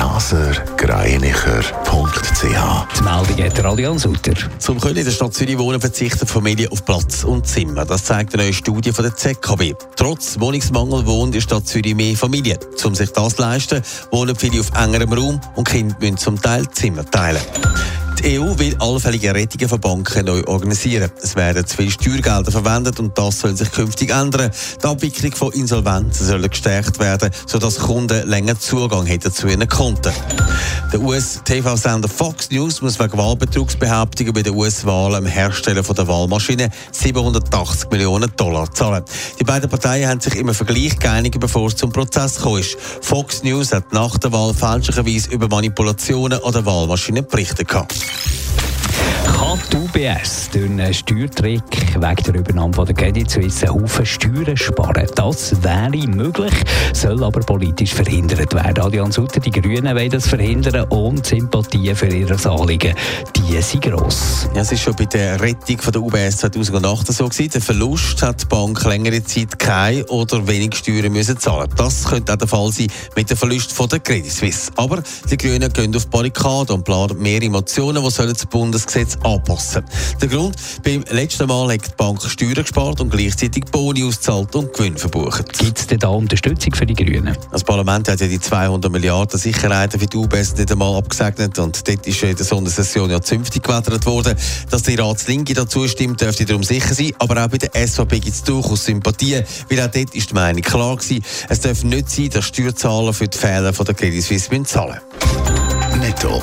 blasergreinicher.ch. Die Meldung hat der Allianz Sutter. Zum Können in der Stadt Zürich wohnen verzichten Familien auf Platz und Zimmer. Das zeigt eine neue Studie von der ZKW. Trotz Wohnungsmangel wohnt in der Stadt Zürich mehr Familien. Um sich das zu leisten, wohnen viele auf engerem Raum und Kinder müssen zum Teil Zimmer teilen. Die EU will allfällige Rettungen von Banken neu organisieren. Es werden zu viele Steuergelder verwendet und das soll sich künftig ändern. Die Abwicklung von Insolvenzen soll gestärkt werden, sodass Kunden länger Zugang hätten zu ihren Konten. Der US-TV-Sender Fox News muss wegen Wahlbetrugsbehauptungen bei den US-Wahlen dem Hersteller von der Wahlmaschine 780 Millionen Dollar zahlen. Die beiden Parteien haben sich immer Vergleich geeinigt, bevor es zum Prozess kam. Fox News hat nach der Wahl fälschlicherweise über Manipulationen an der Wahlmaschine berichtet. Kann die UBS durch einen Steuertrick wegen der Übernahme von der Credit Suisse einen Haufen Steuern sparen? Das wäre möglich, soll aber politisch verhindert werden. Allianz Sutter, die Grünen wollen das verhindern und Sympathien für ihre Anliegen, die sind gross. Ja, es ist schon bei der Rettung von der UBS 2008 so gewesen. Der Verlust hat die Bank längere Zeit keine oder wenig Steuern müssen zahlen. Das könnte auch der Fall sein mit dem Verlust von der Credit Suisse. Aber die Grünen gehen auf Barrikaden und planen mehr Emotionen, die sollen das Bundesgesetz anpassen. Der Grund, beim letzten Mal hat die Bank Steuern gespart und gleichzeitig Boni ausgezahlt und Gewinn verbucht. Gibt es denn da Unterstützung für die Grünen? Das Parlament hat ja die 200 Milliarden Sicherheiten für die UBS nicht einmal abgesegnet und dort ist in der Sondersession ja zünftig gewettert worden. Dass die Ratslinke dazu stimmt, dürfte darum sicher sein, aber auch bei der SVP gibt es durchaus Sympathien, weil auch dort ist die Meinung klar gewesen, es darf nicht sein, dass Steuerzahler für die Fehler von der Credit Suisse zahlen müssen. Netto,